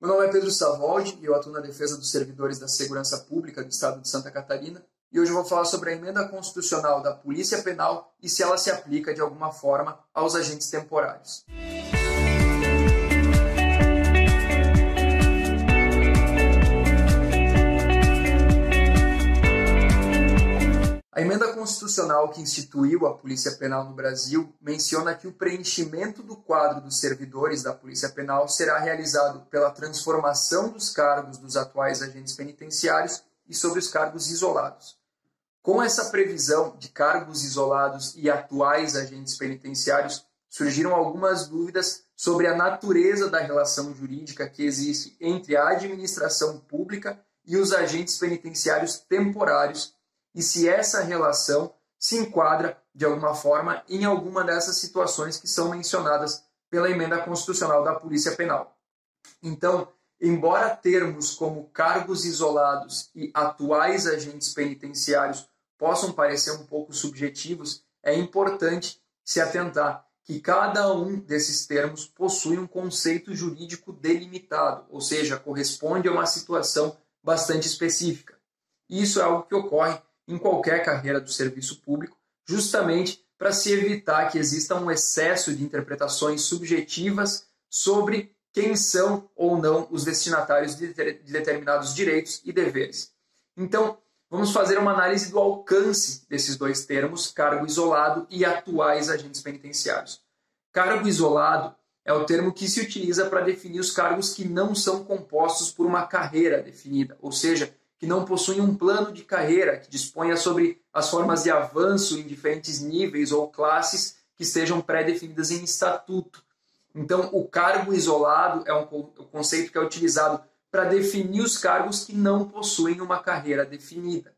Meu nome é Pedro Savoldi e eu atuo na defesa dos servidores da segurança pública do estado de Santa Catarina. E hoje eu vou falar sobre a emenda constitucional da Polícia Penal e se ela se aplica de alguma forma aos agentes temporários. A emenda constitucional que instituiu a Polícia Penal no Brasil menciona que o preenchimento do quadro dos servidores da Polícia Penal será realizado pela transformação dos cargos dos atuais agentes penitenciários e sobre os cargos isolados. Com essa previsão de cargos isolados e atuais agentes penitenciários, surgiram algumas dúvidas sobre a natureza da relação jurídica que existe entre a administração pública e os agentes penitenciários temporários e se essa relação se enquadra, de alguma forma, em alguma dessas situações que são mencionadas pela emenda constitucional da Polícia Penal. Então, embora termos como cargos isolados e atuais agentes penitenciários possam parecer um pouco subjetivos, é importante se atentar que cada um desses termos possui um conceito jurídico delimitado, ou seja, corresponde a uma situação bastante específica. Isso é algo que ocorre em qualquer carreira do serviço público, justamente para se evitar que exista um excesso de interpretações subjetivas sobre quem são ou não os destinatários de, determinados direitos e deveres. Então, vamos fazer uma análise do alcance desses dois termos, cargo isolado e atuais agentes penitenciários. Cargo isolado é o termo que se utiliza para definir os cargos que não são compostos por uma carreira definida, ou seja, que não possuem um plano de carreira que disponha sobre as formas de avanço em diferentes níveis ou classes que sejam pré-definidas em estatuto. Então, o cargo isolado é um conceito que é utilizado para definir os cargos que não possuem uma carreira definida.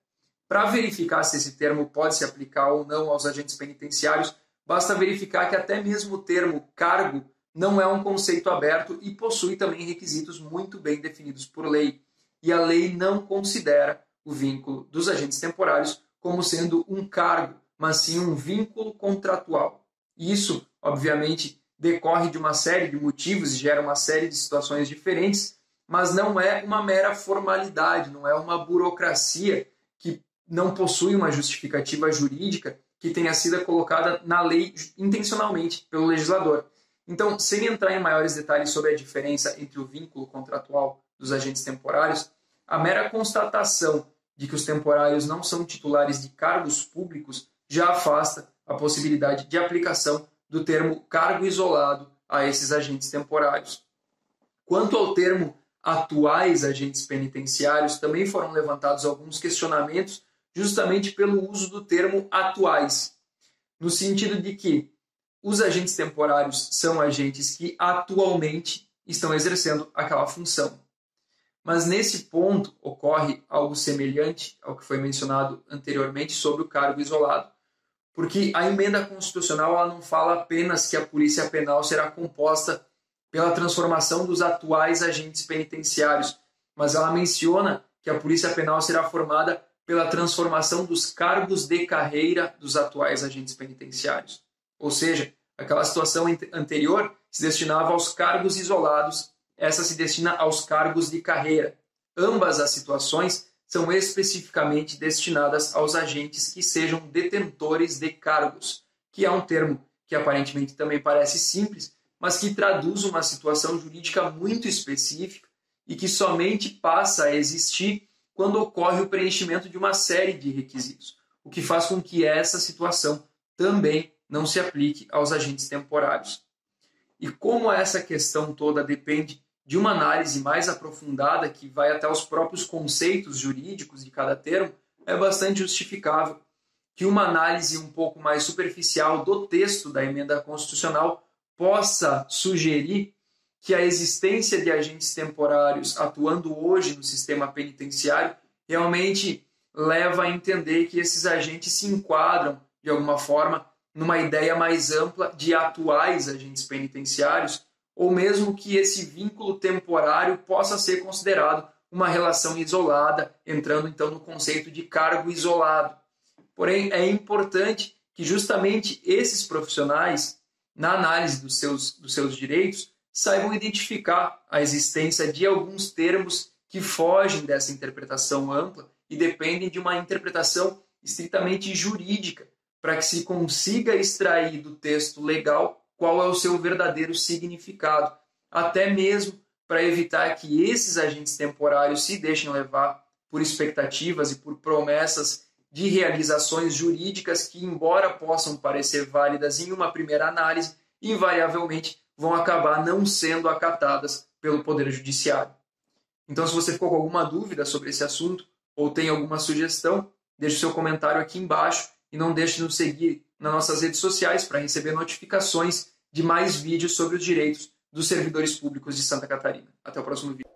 Para verificar se esse termo pode se aplicar ou não aos agentes penitenciários, basta verificar que até mesmo o termo cargo não é um conceito aberto e possui também requisitos muito bem definidos por lei e a lei não considera o vínculo dos agentes temporários como sendo um cargo, mas sim um vínculo contratual. Isso, obviamente, decorre de uma série de motivos e gera uma série de situações diferentes, mas não é uma mera formalidade, não é uma burocracia que não possui uma justificativa jurídica que tenha sido colocada na lei intencionalmente pelo legislador. Então, sem entrar em maiores detalhes sobre a diferença entre o vínculo contratual dos agentes temporários, a mera constatação de que os temporários não são titulares de cargos públicos já afasta a possibilidade de aplicação do termo cargo isolado a esses agentes temporários. Quanto ao termo atuais agentes penitenciários, também foram levantados alguns questionamentos justamente pelo uso do termo atuais, no sentido de que os agentes temporários são agentes que atualmente estão exercendo aquela função. Mas nesse ponto ocorre algo semelhante ao que foi mencionado anteriormente sobre o cargo isolado, porque a emenda constitucional ela não fala apenas que a polícia penal será composta pela transformação dos atuais agentes penitenciários, mas ela menciona que a polícia penal será formada pela transformação dos cargos de carreira dos atuais agentes penitenciários. Ou seja, aquela situação anterior se destinava aos cargos isolados essa se destina aos cargos de carreira. Ambas as situações são especificamente destinadas aos agentes que sejam detentores de cargos, que é um termo que aparentemente também parece simples, mas que traduz uma situação jurídica muito específica e que somente passa a existir quando ocorre o preenchimento de uma série de requisitos, o que faz com que essa situação também não se aplique aos agentes temporários. E como essa questão toda depende de uma análise mais aprofundada, que vai até os próprios conceitos jurídicos de cada termo, é bastante justificável que uma análise um pouco mais superficial do texto da emenda constitucional possa sugerir que a existência de agentes temporários atuando hoje no sistema penitenciário realmente leva a entender que esses agentes se enquadram, de alguma forma, numa ideia mais ampla de atuais agentes penitenciários ou mesmo que esse vínculo temporário possa ser considerado uma relação isolada, entrando então no conceito de cargo isolado. Porém, é importante que justamente esses profissionais, na análise dos seus, dos seus direitos, saibam identificar a existência de alguns termos que fogem dessa interpretação ampla e dependem de uma interpretação estritamente jurídica, para que se consiga extrair do texto legal qual é o seu verdadeiro significado, até mesmo para evitar que esses agentes temporários se deixem levar por expectativas e por promessas de realizações jurídicas que, embora possam parecer válidas em uma primeira análise, invariavelmente vão acabar não sendo acatadas pelo Poder Judiciário. Então, se você ficou com alguma dúvida sobre esse assunto ou tem alguma sugestão, deixe seu comentário aqui embaixo e não deixe de nos seguir nas nossas redes sociais para receber notificações de mais vídeos sobre os direitos dos servidores públicos de Santa Catarina. Até o próximo vídeo.